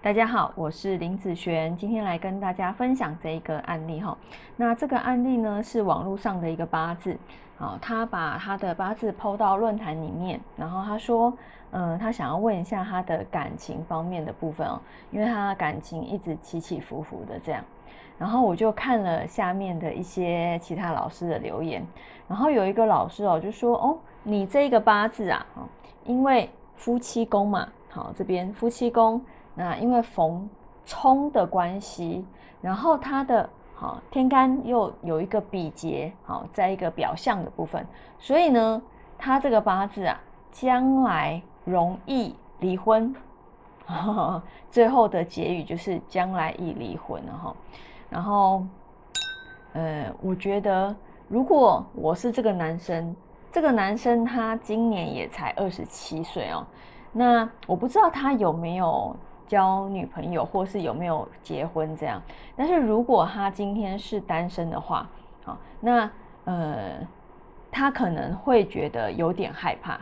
大家好，我是林子璇，今天来跟大家分享这一个案例哈。那这个案例呢是网络上的一个八字，啊，他把他的八字抛到论坛里面，然后他说，嗯，他想要问一下他的感情方面的部分哦，因为他的感情一直起起伏伏的这样。然后我就看了下面的一些其他老师的留言，然后有一个老师哦就说，哦，你这个八字啊，因为夫妻宫嘛，好，这边夫妻宫。那因为逢冲的关系，然后它的好天干又有一个比劫，好在一个表象的部分，所以呢，他这个八字啊，将来容易离婚，最后的结语就是将来易离婚了哈。然后，呃，我觉得如果我是这个男生，这个男生他今年也才二十七岁哦，那我不知道他有没有。交女朋友或是有没有结婚这样，但是如果他今天是单身的话，好，那呃，他可能会觉得有点害怕，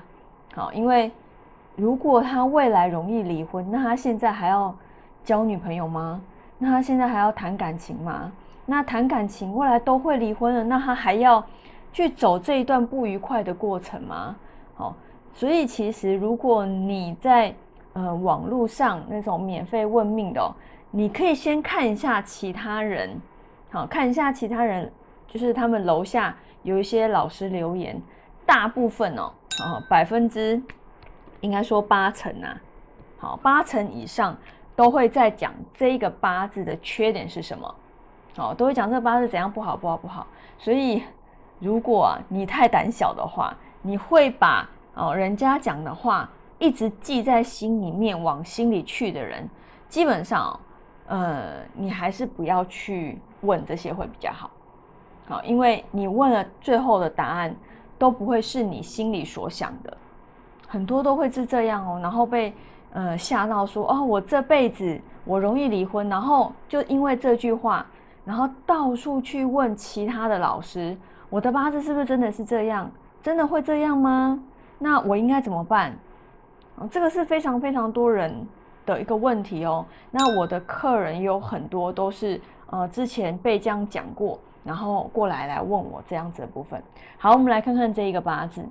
好，因为如果他未来容易离婚，那他现在还要交女朋友吗？那他现在还要谈感情吗？那谈感情未来都会离婚了，那他还要去走这一段不愉快的过程吗？好，所以其实如果你在呃，网络上那种免费问命的，你可以先看一下其他人，好看一下其他人，就是他们楼下有一些老师留言，大部分哦，啊百分之应该说八成啊，好八成以上都会在讲这个八字的缺点是什么，哦都会讲这八字怎样不好不好不好，所以如果你太胆小的话，你会把哦人家讲的话。一直记在心里面，往心里去的人，基本上，呃，你还是不要去问这些会比较好，好，因为你问了最后的答案都不会是你心里所想的，很多都会是这样哦，然后被呃吓到说哦，我这辈子我容易离婚，然后就因为这句话，然后到处去问其他的老师，我的八字是不是真的是这样？真的会这样吗？那我应该怎么办？这个是非常非常多人的一个问题哦。那我的客人有很多都是呃之前被这样讲过，然后过来来问我这样子的部分。好，我们来看看这一个八字。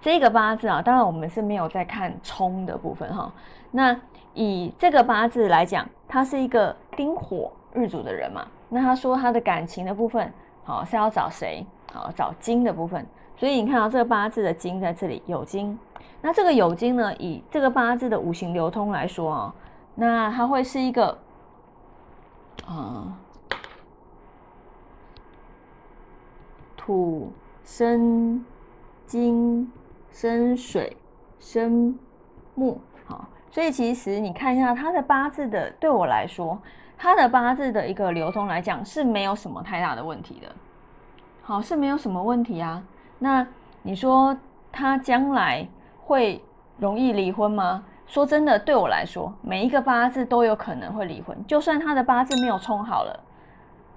这个八字啊，当然我们是没有在看冲的部分哈。那以这个八字来讲，他是一个丁火日主的人嘛。那他说他的感情的部分，好是要找谁？好找金的部分。所以你看到这个八字的金在这里有金。那这个酉金呢？以这个八字的五行流通来说啊，那它会是一个，啊，土生金生水生木，好，所以其实你看一下它的八字的，对我来说，它的八字的一个流通来讲是没有什么太大的问题的，好，是没有什么问题啊。那你说它将来？会容易离婚吗？说真的，对我来说，每一个八字都有可能会离婚。就算他的八字没有冲好了，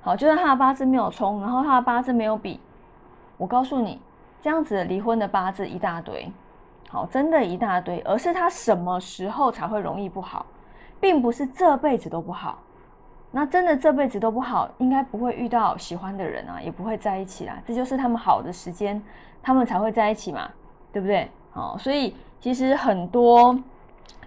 好，就算他的八字没有冲，然后他的八字没有比，我告诉你，这样子离婚的八字一大堆，好，真的一大堆。而是他什么时候才会容易不好，并不是这辈子都不好。那真的这辈子都不好，应该不会遇到喜欢的人啊，也不会在一起啦。这就是他们好的时间，他们才会在一起嘛，对不对？哦，所以其实很多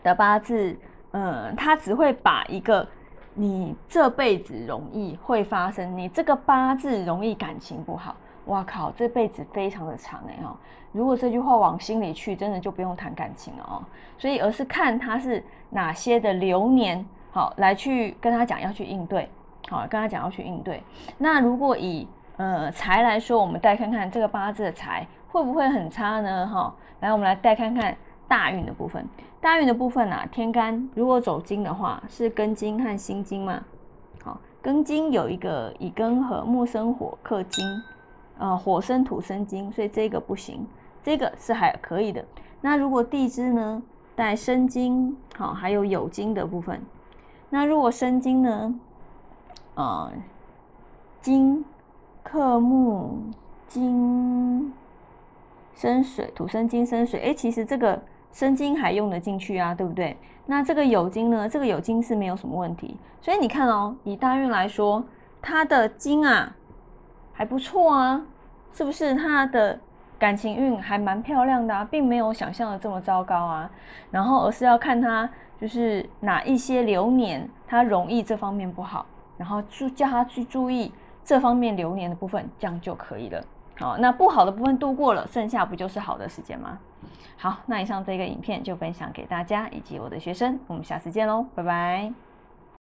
的八字，嗯，他只会把一个你这辈子容易会发生，你这个八字容易感情不好，哇靠，这辈子非常的长哎哈。如果这句话往心里去，真的就不用谈感情了哦。所以而是看他是哪些的流年，好来去跟他讲要去应对，好跟他讲要去应对。那如果以呃财来说，我们再看看这个八字的财会不会很差呢？哈。来，我们来再看看大运的部分。大运的部分啊，天干如果走金的话，是庚金和辛金嘛？好，庚金有一个乙庚和木生火克金，呃，火生土生金，所以这个不行，这个是还可以的。那如果地支呢带生金，好，还有酉金的部分，那如果生金呢，呃，金克木，金。生水，土生金生水，哎，其实这个生金还用得进去啊，对不对？那这个酉金呢？这个酉金是没有什么问题，所以你看哦，以大运来说，他的金啊还不错啊，是不是？他的感情运还蛮漂亮的啊，并没有想象的这么糟糕啊。然后而是要看他就是哪一些流年他容易这方面不好，然后注叫他去注意这方面流年的部分，这样就可以了。哦，那不好的部分度过了，剩下不就是好的时间吗？好，那以上这个影片就分享给大家以及我的学生，我们下次见喽，拜拜。